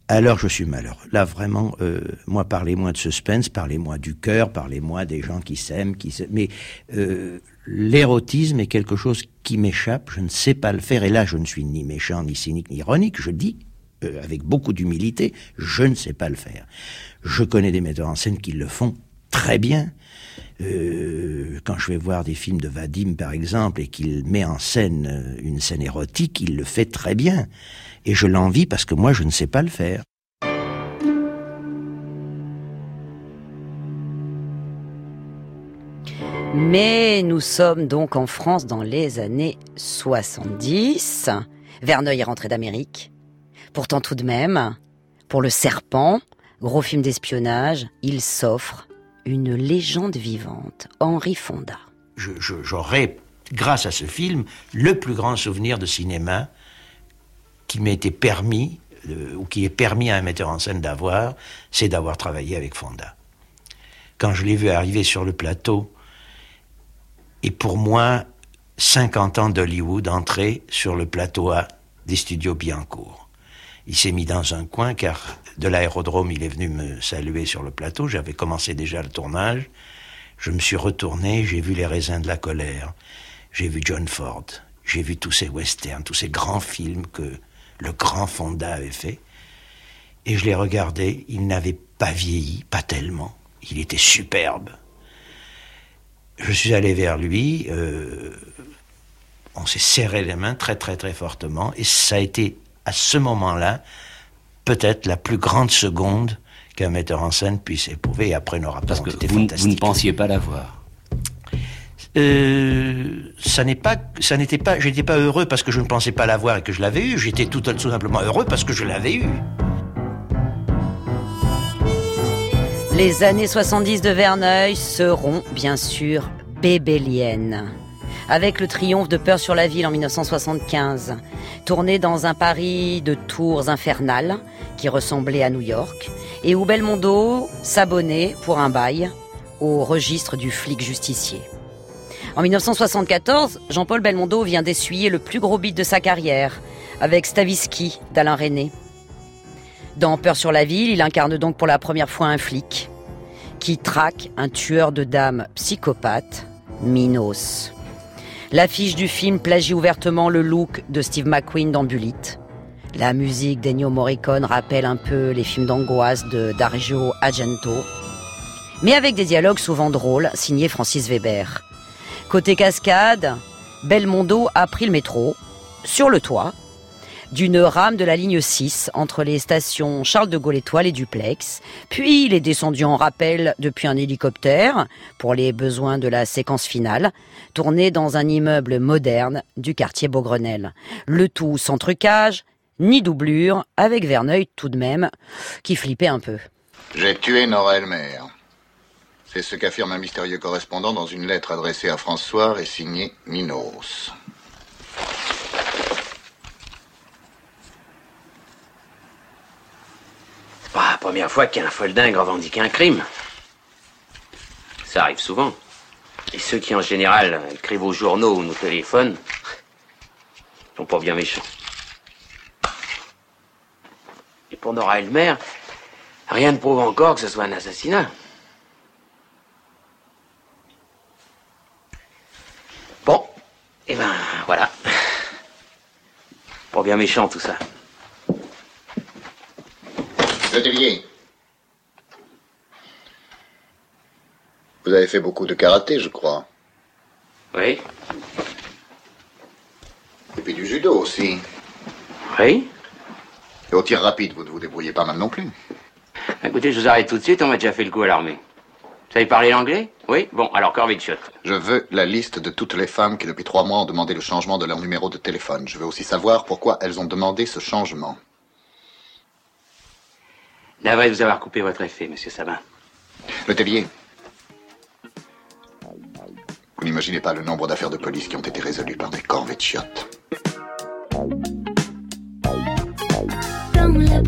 Alors je suis malheureux. Là vraiment, euh, moi parlez-moi de suspense, parlez-moi du cœur, parlez-moi des gens qui s'aiment, qui s'aiment. Mais euh, l'érotisme est quelque chose qui m'échappe. Je ne sais pas le faire. Et là, je ne suis ni méchant, ni cynique, ni ironique. Je dis euh, avec beaucoup d'humilité, je ne sais pas le faire. Je connais des metteurs en scène qui le font très bien. Euh, quand je vais voir des films de Vadim, par exemple, et qu'il met en scène euh, une scène érotique, il le fait très bien. Et je l'envie parce que moi, je ne sais pas le faire. Mais nous sommes donc en France dans les années 70. Verneuil est rentré d'Amérique. Pourtant tout de même, pour Le Serpent, gros film d'espionnage, il s'offre une légende vivante, Henri Fonda. Je- je- J'aurai, grâce à ce film, le plus grand souvenir de cinéma qui m'a été permis, euh, ou qui est permis à un metteur en scène d'avoir, c'est d'avoir travaillé avec Fonda. Quand je l'ai vu arriver sur le plateau, et pour moi, 50 ans d'Hollywood entrer sur le plateau A des studios Biancourt. Il s'est mis dans un coin car de l'aérodrome, il est venu me saluer sur le plateau. J'avais commencé déjà le tournage. Je me suis retourné, j'ai vu les raisins de la colère. J'ai vu John Ford. J'ai vu tous ces westerns, tous ces grands films que le grand Fonda avait fait. Et je les regardais. Il n'avait pas vieilli, pas tellement. Il était superbe. Je suis allé vers lui. euh, on s'est serré les mains très très très fortement. Et ça a été à ce moment-là peut-être la plus grande seconde qu'un metteur en scène puisse éprouver. Et après, nos rapports Parce ont que été vous, vous ne pensiez pas l'avoir. Euh, ça pas, ça n'était pas, j'étais pas heureux parce que je ne pensais pas l'avoir et que je l'avais eu. J'étais tout, tout simplement heureux parce que je l'avais eu. Les années 70 de Verneuil seront bien sûr bébéliennes. Avec le triomphe de Peur sur la ville en 1975, tourné dans un Paris de tours infernales qui ressemblait à New York, et où Belmondo s'abonnait pour un bail au registre du flic justicier. En 1974, Jean-Paul Belmondo vient d'essuyer le plus gros beat de sa carrière avec Stavisky d'Alain René. Dans Peur sur la ville, il incarne donc pour la première fois un flic qui traque un tueur de dames psychopathe, Minos. L'affiche du film plagie ouvertement le look de Steve McQueen dans Bullitt. La musique d'Ennio Morricone rappelle un peu les films d'angoisse de Dario Argento, mais avec des dialogues souvent drôles signés Francis Weber. Côté cascade, Belmondo a pris le métro, sur le toit, d'une rame de la ligne 6 entre les stations Charles de Gaulle Étoile et Duplex. Puis il est descendu en rappel depuis un hélicoptère pour les besoins de la séquence finale, tourné dans un immeuble moderne du quartier Beaugrenelle. Le tout sans trucage, ni doublure, avec Verneuil tout de même, qui flippait un peu. J'ai tué Nora Elmer. C'est ce qu'affirme un mystérieux correspondant dans une lettre adressée à François et signée Minos. Pas la première fois qu'un foldingue revendique un crime. Ça arrive souvent. Et ceux qui, en général, écrivent aux journaux ou nous téléphonent, sont pas bien méchants. Et pour Nora Elmer, rien ne prouve encore que ce soit un assassinat. Bon, et ben voilà. Pas bien méchant tout ça. Letellier. Vous avez fait beaucoup de karaté, je crois. Oui. Et puis du judo aussi. Oui. Et au tir rapide, vous ne vous débrouillez pas mal non plus. Écoutez, je vous arrête tout de suite, on m'a déjà fait le coup à l'armée. Vous savez parler l'anglais? Oui? Bon, alors corvée de shot. Je veux la liste de toutes les femmes qui depuis trois mois ont demandé le changement de leur numéro de téléphone. Je veux aussi savoir pourquoi elles ont demandé ce changement. Navré de vous avoir coupé votre effet, monsieur Sabin. Le Tellier. Vous n'imaginez pas le nombre d'affaires de police qui ont été résolues par des corvées de chiottes. Dans la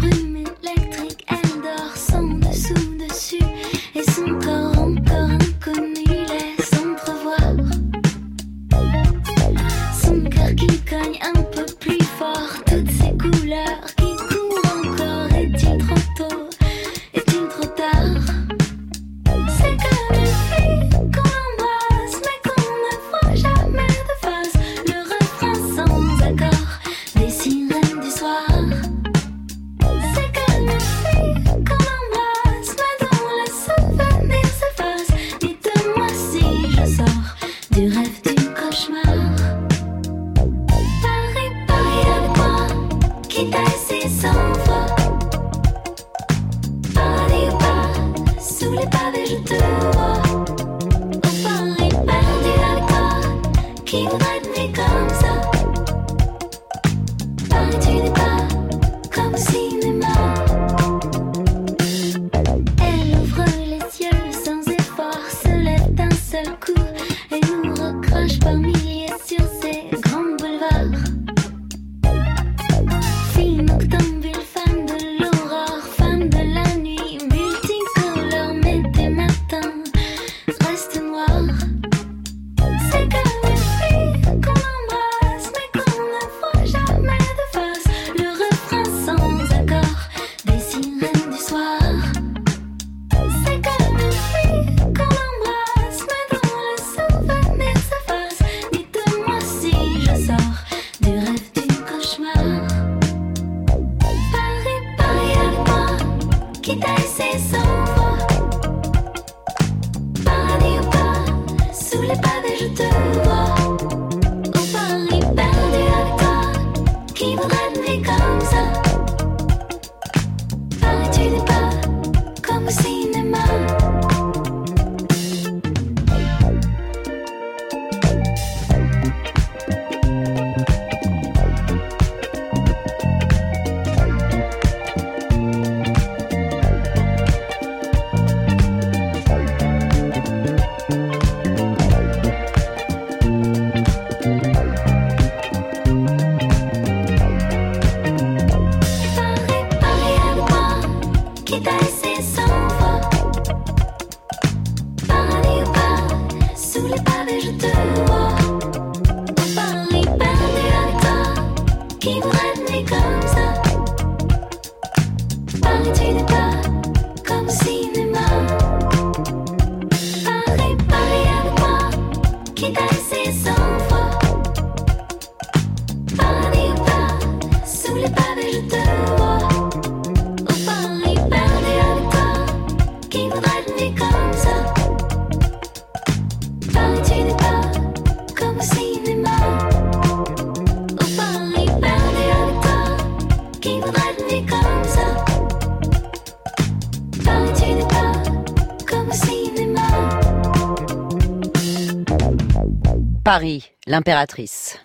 Paris, l'impératrice.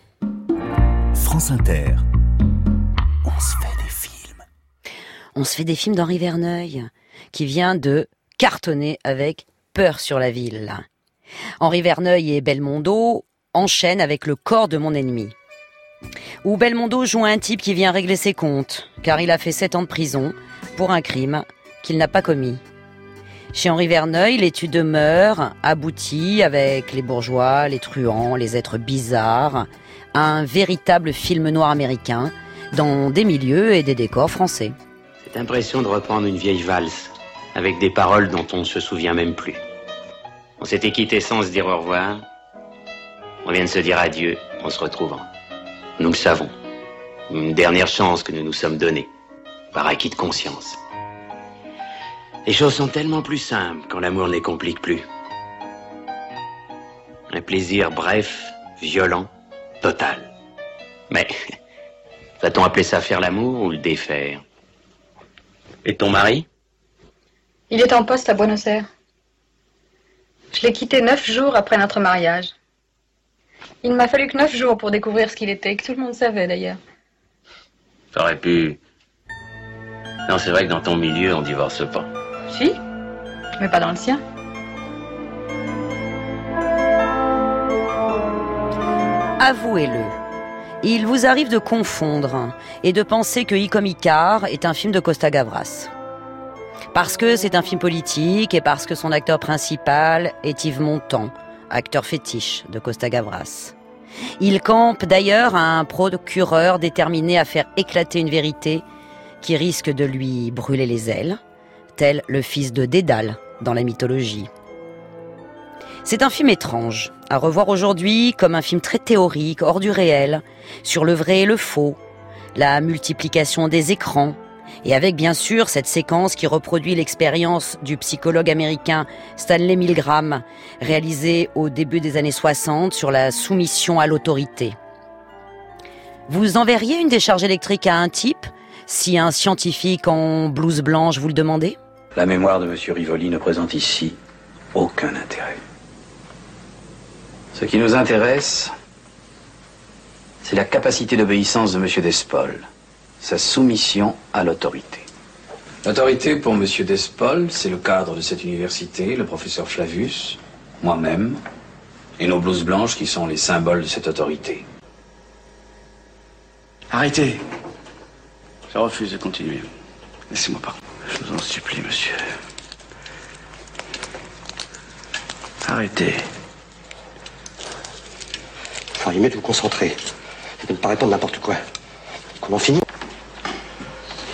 France Inter. On se fait des films. On se fait des films d'Henri Verneuil, qui vient de cartonner avec Peur sur la ville. Henri Verneuil et Belmondo enchaînent avec Le corps de mon ennemi. Où Belmondo joue un type qui vient régler ses comptes, car il a fait sept ans de prison pour un crime qu'il n'a pas commis. Chez Henri Verneuil, l'étude de mœurs aboutit avec les bourgeois, les truands, les êtres bizarres, un véritable film noir américain dans des milieux et des décors français. Cette impression de reprendre une vieille valse, avec des paroles dont on ne se souvient même plus. On s'était quitté sans se dire au revoir. On vient de se dire adieu en se retrouvant. Nous le savons. Une dernière chance que nous nous sommes donnée, par acquis de conscience. Les choses sont tellement plus simples quand l'amour ne les complique plus. Un plaisir bref, violent, total. Mais, va-t-on appeler ça faire l'amour ou le défaire? Et ton mari? Il est en poste à Buenos Aires. Je l'ai quitté neuf jours après notre mariage. Il m'a fallu que neuf jours pour découvrir ce qu'il était, que tout le monde savait d'ailleurs. T'aurais pu... Non, c'est vrai que dans ton milieu, on divorce pas. Mais pas dans le sien. Avouez-le, il vous arrive de confondre et de penser que I Icar est un film de Costa Gavras. Parce que c'est un film politique et parce que son acteur principal est Yves Montand, acteur fétiche de Costa Gavras. Il campe d'ailleurs un procureur déterminé à faire éclater une vérité qui risque de lui brûler les ailes, le fils de Dédale dans la mythologie. C'est un film étrange, à revoir aujourd'hui comme un film très théorique, hors du réel, sur le vrai et le faux, la multiplication des écrans, et avec bien sûr cette séquence qui reproduit l'expérience du psychologue américain Stanley Milgram, réalisée au début des années 60 sur la soumission à l'autorité. Vous enverriez une décharge électrique à un type si un scientifique en blouse blanche vous le demandait? La mémoire de M. Rivoli ne présente ici aucun intérêt. Ce qui nous intéresse, c'est la capacité d'obéissance de M. Despol, sa soumission à l'autorité. L'autorité pour M. Despol, c'est le cadre de cette université, le professeur Flavius, moi-même, et nos blouses blanches qui sont les symboles de cette autorité. Arrêtez. Je refuse de continuer. Laissez-moi parler. Je vous en supplie, monsieur. Arrêtez. Faut limite de vous concentrer et de ne pas répondre n'importe quoi. Qu'on en finit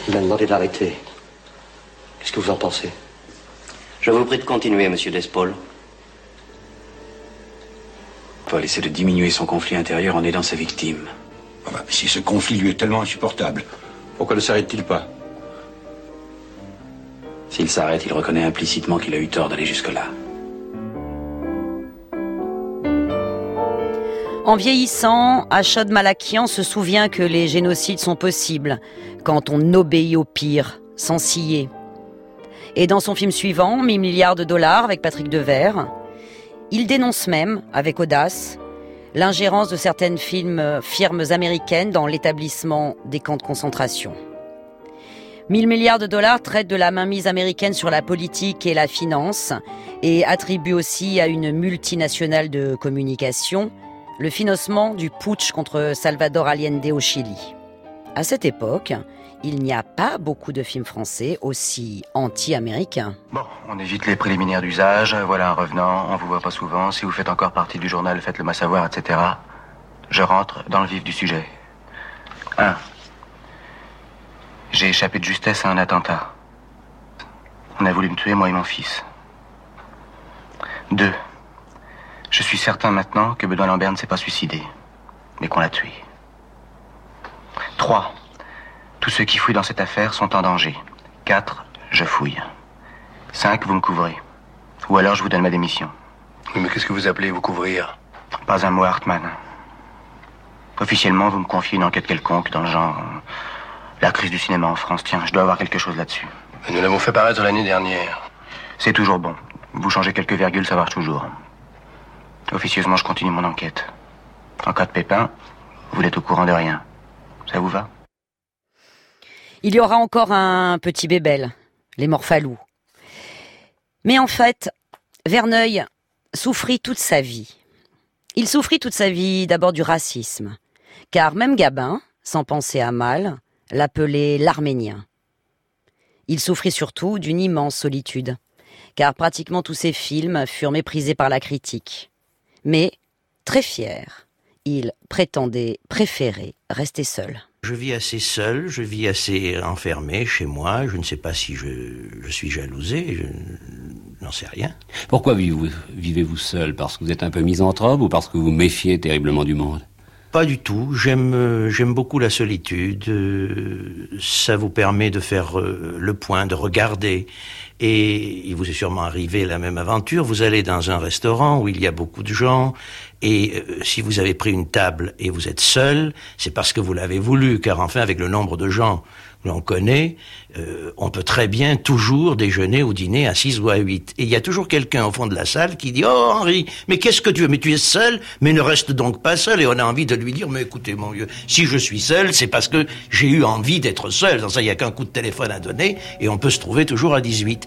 Il m'a demandé d'arrêter. Qu'est-ce que vous en pensez? Je vous prie de continuer, monsieur Despol. Il faut essayer de diminuer son conflit intérieur en aidant sa victime. Ah bah, si ce conflit lui est tellement insupportable, pourquoi ne s'arrête-t-il pas? S'il s'arrête, il reconnaît implicitement qu'il a eu tort d'aller jusque-là. En vieillissant, Achod Malakian se souvient que les génocides sont possibles quand on obéit au pire, sans scier. Et dans son film suivant, 1000 milliards de dollars avec Patrick Devers, il dénonce même, avec audace, l'ingérence de certaines films, firmes américaines dans l'établissement des camps de concentration. 1000 milliards de dollars traite de la mainmise américaine sur la politique et la finance et attribue aussi à une multinationale de communication le financement du putsch contre Salvador Allende au Chili. À cette époque, il n'y a pas beaucoup de films français aussi anti-américains. Bon, on évite les préliminaires d'usage. Voilà un revenant. On vous voit pas souvent. Si vous faites encore partie du journal, faites-le moi savoir, etc. Je rentre dans le vif du sujet. 1. J'ai échappé de justesse à un attentat. On a voulu me tuer, moi et mon fils. Deux. Je suis certain maintenant que Benoît Lambert ne s'est pas suicidé, mais qu'on l'a tué. Trois. Tous ceux qui fouillent dans cette affaire sont en danger. Quatre. Je fouille. Cinq. Vous me couvrez. Ou alors je vous donne ma démission. Oui, mais qu'est-ce que vous appelez vous couvrir? Pas un mot, Hartmann. Officiellement, vous me confiez une enquête quelconque dans le genre. La crise du cinéma en France. Tiens, je dois avoir quelque chose là-dessus. Nous l'avons fait paraître l'année dernière. C'est toujours bon. Vous changez quelques virgules, ça marche toujours. Officieusement, je continue mon enquête. En cas de pépin, vous n'êtes au courant de rien. Ça vous va? Il y aura encore un petit bébel, les Morphalous. Mais en fait, Verneuil souffrit toute sa vie. Il souffrit toute sa vie d'abord du racisme, car même Gabin, sans penser à mal, l'appelait l'Arménien. Il souffrit surtout d'une immense solitude, car pratiquement tous ses films furent méprisés par la critique. Mais, très fier, il prétendait préférer rester seul. Je vis assez seul, je vis assez enfermé chez moi. Je ne sais pas si je, je suis jalousé, je n'en sais rien. Pourquoi vivez-vous vivez-vous seul? Parce que vous êtes un peu misanthrope ou parce que vous méfiez terriblement du monde? Pas du tout. J'aime euh, j'aime beaucoup la solitude. Euh, Ça vous permet de faire euh, le point, de regarder. Et il vous est sûrement arrivé la même aventure. Vous allez dans un restaurant où il y a beaucoup de gens. Et si vous avez pris une table et vous êtes seul, c'est parce que vous l'avez voulu. Car enfin, avec le nombre de gens l'on connaît, euh, on peut très bien toujours déjeuner ou dîner à 6 ou à 8. Et il y a toujours quelqu'un au fond de la salle qui dit « Oh Henri, mais qu'est-ce que tu veux? Mais tu es seul, mais ne reste donc pas seul. » Et on a envie de lui dire « Mais écoutez mon vieux, si je suis seul, c'est parce que j'ai eu envie d'être seul. Dans ça, il n'y a qu'un coup de téléphone à donner et on peut se trouver toujours à 18. »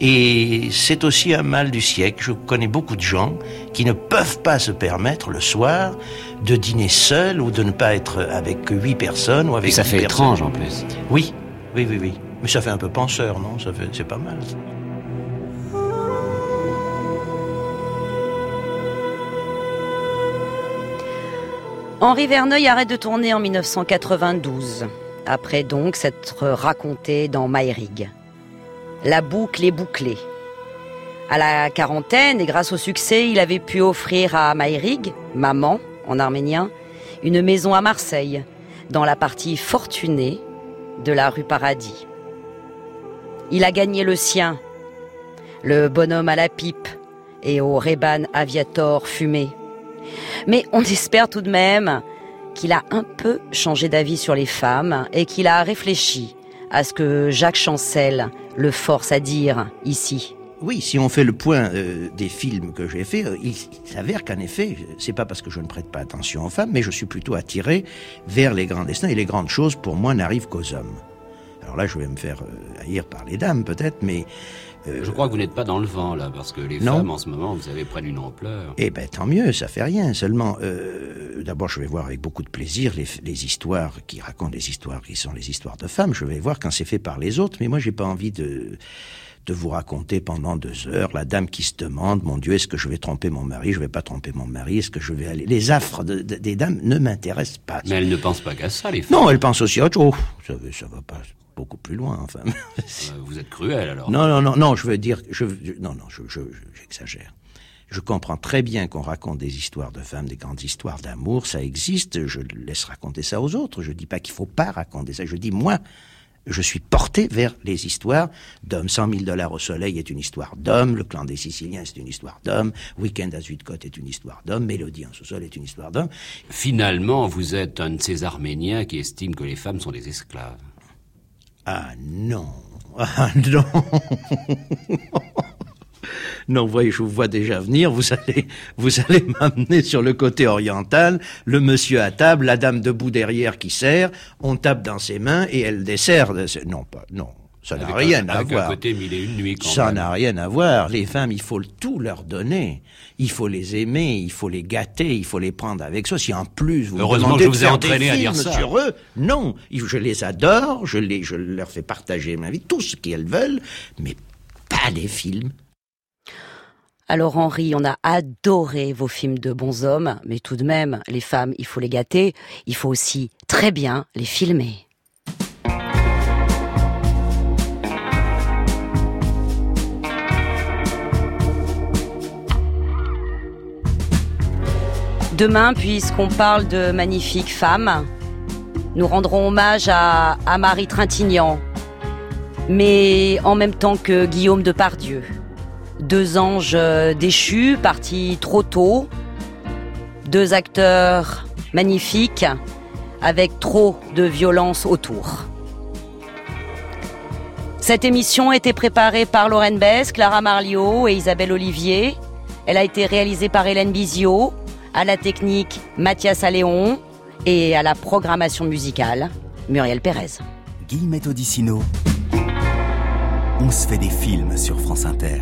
Et c'est aussi un mal du siècle. Je connais beaucoup de gens qui ne peuvent pas se permettre le soir de dîner seul ou de ne pas être avec huit personnes ou avec Et ça fait personnes. étrange en plus. Oui, oui, oui, oui. Mais ça fait un peu penseur, non? Ça fait, c'est pas mal. Henri Verneuil arrête de tourner en 1992, après donc s'être raconté dans Maïrig. La boucle est bouclée. À la quarantaine, et grâce au succès, il avait pu offrir à Maïrig, maman en arménien, une maison à Marseille, dans la partie fortunée de la rue Paradis. Il a gagné le sien, le bonhomme à la pipe et au Reban Aviator fumé. Mais on espère tout de même qu'il a un peu changé d'avis sur les femmes et qu'il a réfléchi à ce que Jacques Chancel le force à dire ici. Oui, si on fait le point euh, des films que j'ai faits, euh, il, il s'avère qu'en effet, c'est pas parce que je ne prête pas attention aux femmes, mais je suis plutôt attiré vers les grands destins et les grandes choses pour moi n'arrivent qu'aux hommes. Alors là, je vais me faire euh, haïr par les dames peut-être, mais euh, Je crois que vous n'êtes pas dans le vent là, parce que les Non. femmes en ce moment, vous avez prennent une ampleur. Eh ben tant mieux, ça fait rien. Seulement, euh, d'abord, je vais voir avec beaucoup de plaisir les, les histoires qui racontent les histoires qui sont les histoires de femmes. Je vais voir quand c'est fait par les autres, mais moi, j'ai pas envie de de vous raconter pendant deux heures la dame qui se demande, mon Dieu, est-ce que je vais tromper mon mari Je vais pas tromper mon mari. Est-ce que je vais aller Les affres de- de- des dames ne m'intéressent pas. Mais elles ne pensent pas qu'à ça, les femmes. Non, elles pensent aussi à autre chose. Ça, va- ça va pas beaucoup plus loin, enfin. Euh, Vous êtes cruel alors. Non, non, non, non, je veux dire, je, non, non, je, je- je- j'exagère. Je comprends très bien qu'on raconte des histoires de femmes, des grandes histoires d'amour, ça existe, je laisse raconter ça aux autres, je dis pas qu'il faut pas raconter ça, je dis moi, je suis porté vers les histoires d'hommes. 100 000 dollars au soleil est une histoire d'homme, le clan des Siciliens c'est une histoire d'homme, Weekend à Zuidcote est une histoire d'homme, Mélodie en sous-sol est une histoire d'homme. Finalement, vous êtes un de ces Arméniens qui estiment que les femmes sont des esclaves. Ah non, ah non. Non, voyez, je vous vois déjà venir. Vous allez, vous allez m'amener sur le côté oriental. Le monsieur à table, la dame debout derrière qui sert. On tape dans ses mains et elle dessert. de- Non, pas, non. Ça n'a rien un, à avec voir. côté mille et une nuits quand Ça n'a rien à voir. Les femmes, il faut tout leur donner. Il faut les aimer, il faut les gâter, il faut les prendre avec soi. Si en plus vous me Heureusement demandez que je de vous ai entraîné à dire ça. sur eux, non. Je les adore, je, les, je leur fais partager ma vie, tout ce qu'elles veulent, mais pas des films. Alors Henri, on a adoré vos films de bons hommes, mais tout de même, les femmes, il faut les gâter, il faut aussi très bien les filmer. Demain, puisqu'on parle de magnifiques femmes, nous rendrons hommage à, à Marie Trintignant, mais en même temps que Guillaume de Pardieu. Deux anges déchus, partis trop tôt, deux acteurs magnifiques, avec trop de violence autour. Cette émission a été préparée par Lorraine Bess, Clara Marliot et Isabelle Olivier. Elle a été réalisée par Hélène Bizio, à la technique Mathias Alléon et à la programmation musicale Muriel Pérez. Guillemette Odissino. On se fait des films sur France Inter.